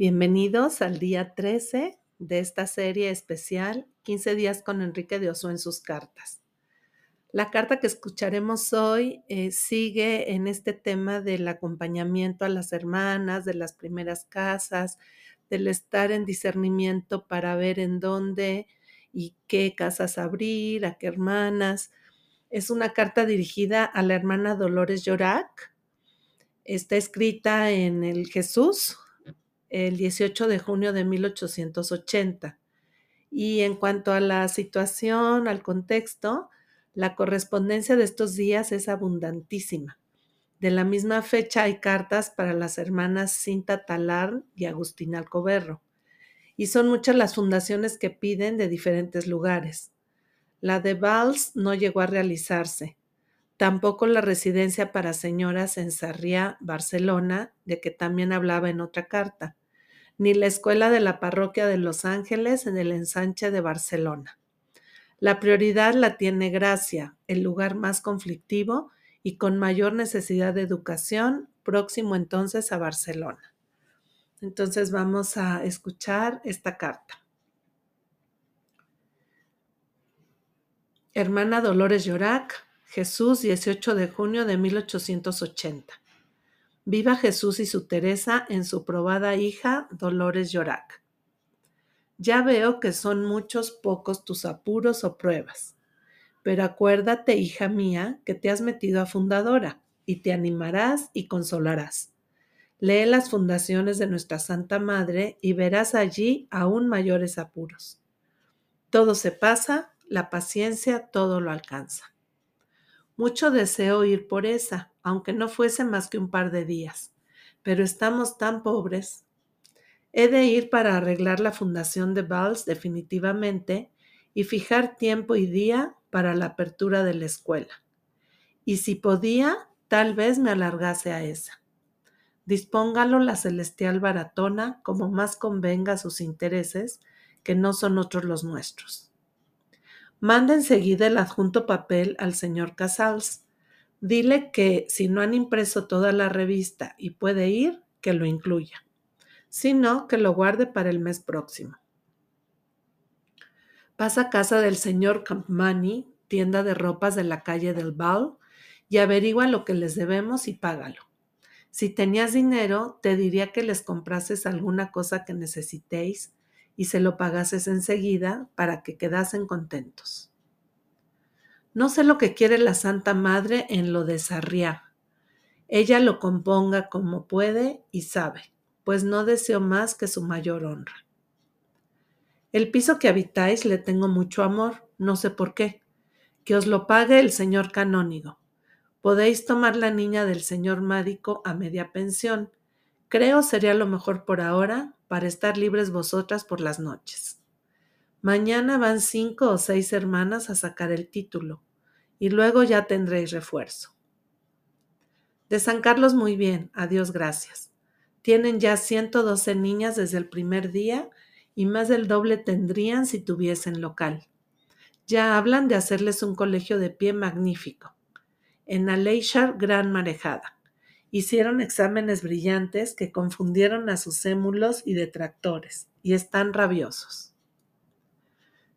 Bienvenidos al día 13 de esta serie especial 15 días con Enrique de Oso en sus cartas. La carta que escucharemos hoy eh, sigue en este tema del acompañamiento a las hermanas, de las primeras casas, del estar en discernimiento para ver en dónde y qué casas abrir, a qué hermanas. Es una carta dirigida a la hermana Dolores Llorac. Está escrita en el Jesús, el 18 de junio de 1880. Y en cuanto a la situación, al contexto, la correspondencia de estos días es abundantísima. De la misma fecha hay cartas para las hermanas Cinta Talar y Agustín Alcoberro. Y son muchas las fundaciones que piden de diferentes lugares. La de Valls no llegó a realizarse. Tampoco la residencia para señoras en Sarriá, Barcelona, de que también hablaba en otra carta ni la escuela de la parroquia de Los Ángeles en el ensanche de Barcelona. La prioridad la tiene Gracia, el lugar más conflictivo y con mayor necesidad de educación, próximo entonces a Barcelona. Entonces vamos a escuchar esta carta. Hermana Dolores Llorac, Jesús, 18 de junio de 1880. Viva Jesús y su Teresa en su probada hija Dolores Llorac. Ya veo que son muchos pocos tus apuros o pruebas, pero acuérdate, hija mía, que te has metido a fundadora y te animarás y consolarás. Lee las fundaciones de nuestra Santa Madre y verás allí aún mayores apuros. Todo se pasa, la paciencia todo lo alcanza. Mucho deseo ir por esa, aunque no fuese más que un par de días, pero estamos tan pobres. He de ir para arreglar la fundación de Valls definitivamente y fijar tiempo y día para la apertura de la escuela. Y si podía, tal vez me alargase a esa. Dispóngalo la celestial baratona como más convenga a sus intereses, que no son otros los nuestros. Manda enseguida el adjunto papel al señor Casals. Dile que si no han impreso toda la revista y puede ir, que lo incluya. Si no, que lo guarde para el mes próximo. Pasa a casa del señor Campmani, tienda de ropas de la calle del Val, y averigua lo que les debemos y págalo. Si tenías dinero, te diría que les comprases alguna cosa que necesitéis y se lo pagases enseguida para que quedasen contentos. No sé lo que quiere la Santa Madre en lo de Sarriá. Ella lo componga como puede y sabe, pues no deseo más que su mayor honra. El piso que habitáis le tengo mucho amor, no sé por qué. Que os lo pague el señor canónigo. Podéis tomar la niña del señor médico a media pensión. Creo sería lo mejor por ahora, para estar libres vosotras por las noches. Mañana van cinco o seis hermanas a sacar el título, y luego ya tendréis refuerzo. De San Carlos muy bien, a Dios gracias. Tienen ya 112 niñas desde el primer día y más del doble tendrían si tuviesen local. Ya hablan de hacerles un colegio de pie magnífico. En Aleishar, gran marejada. Hicieron exámenes brillantes que confundieron a sus émulos y detractores, y están rabiosos.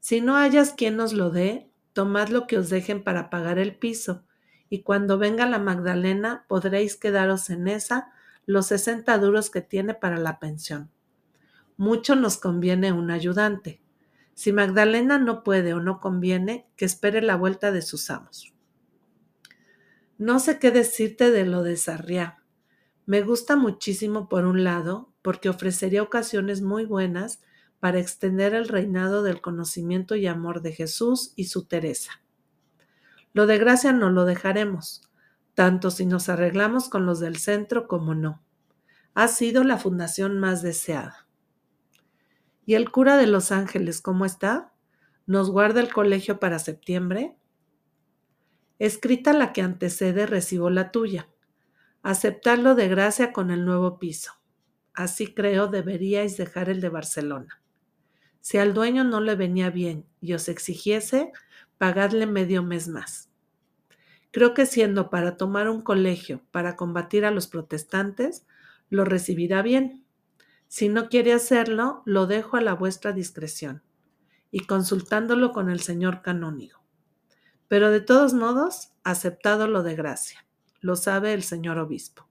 Si no hayas quien os lo dé, tomad lo que os dejen para pagar el piso, y cuando venga la Magdalena podréis quedaros en esa los sesenta duros que tiene para la pensión. Mucho nos conviene un ayudante. Si Magdalena no puede o no conviene, que espere la vuelta de sus amos. No sé qué decirte de lo de Sarriá. Me gusta muchísimo por un lado, porque ofrecería ocasiones muy buenas para extender el reinado del conocimiento y amor de Jesús y su Teresa. Lo de gracia no lo dejaremos, tanto si nos arreglamos con los del centro como no. Ha sido la fundación más deseada. ¿Y el cura de Los Ángeles cómo está? ¿Nos guarda el colegio para septiembre? Escrita la que antecede, recibo la tuya. Aceptarlo de gracia con el nuevo piso. Así creo deberíais dejar el de Barcelona. Si al dueño no le venía bien y os exigiese, pagadle medio mes más. Creo que siendo para tomar un colegio para combatir a los protestantes, lo recibirá bien. Si no quiere hacerlo, lo dejo a la vuestra discreción y consultándolo con el señor canónigo. Pero de todos modos, aceptado lo de gracia. Lo sabe el señor obispo.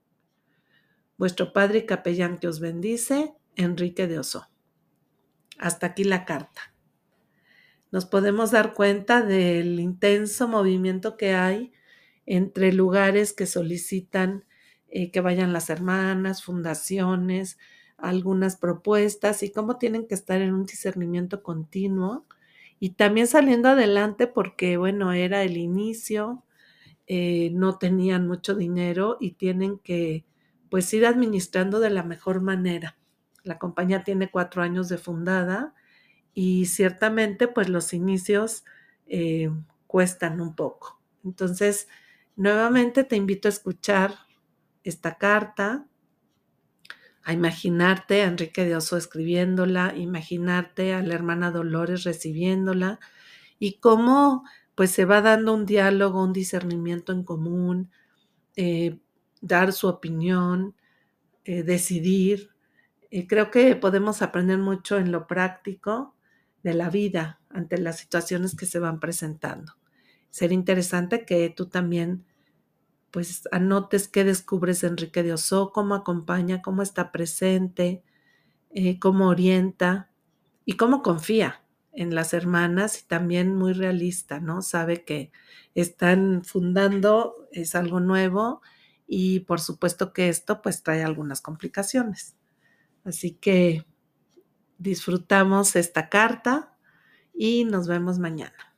Vuestro padre y capellán que os bendice, Enrique de Oso. Hasta aquí la carta. Nos podemos dar cuenta del intenso movimiento que hay entre lugares que solicitan eh, que vayan las hermanas, fundaciones, algunas propuestas y cómo tienen que estar en un discernimiento continuo y también saliendo adelante porque, bueno, era el inicio, eh, no tenían mucho dinero y tienen que, pues, ir administrando de la mejor manera. La compañía tiene cuatro años de fundada y ciertamente, pues, los inicios eh, cuestan un poco. Entonces, nuevamente te invito a escuchar esta carta, a imaginarte a Enrique de Oso escribiéndola, imaginarte a la hermana Dolores recibiéndola y cómo pues se va dando un diálogo, un discernimiento en común, eh, dar su opinión, eh, decidir. Creo que podemos aprender mucho en lo práctico de la vida ante las situaciones que se van presentando. Sería interesante que tú también pues anotes qué descubres Enrique de Oso, cómo acompaña, cómo está presente, eh, cómo orienta y cómo confía en las hermanas y también muy realista, ¿no? Sabe que están fundando, es algo nuevo y por supuesto que esto pues trae algunas complicaciones. Así que disfrutamos esta carta y nos vemos mañana.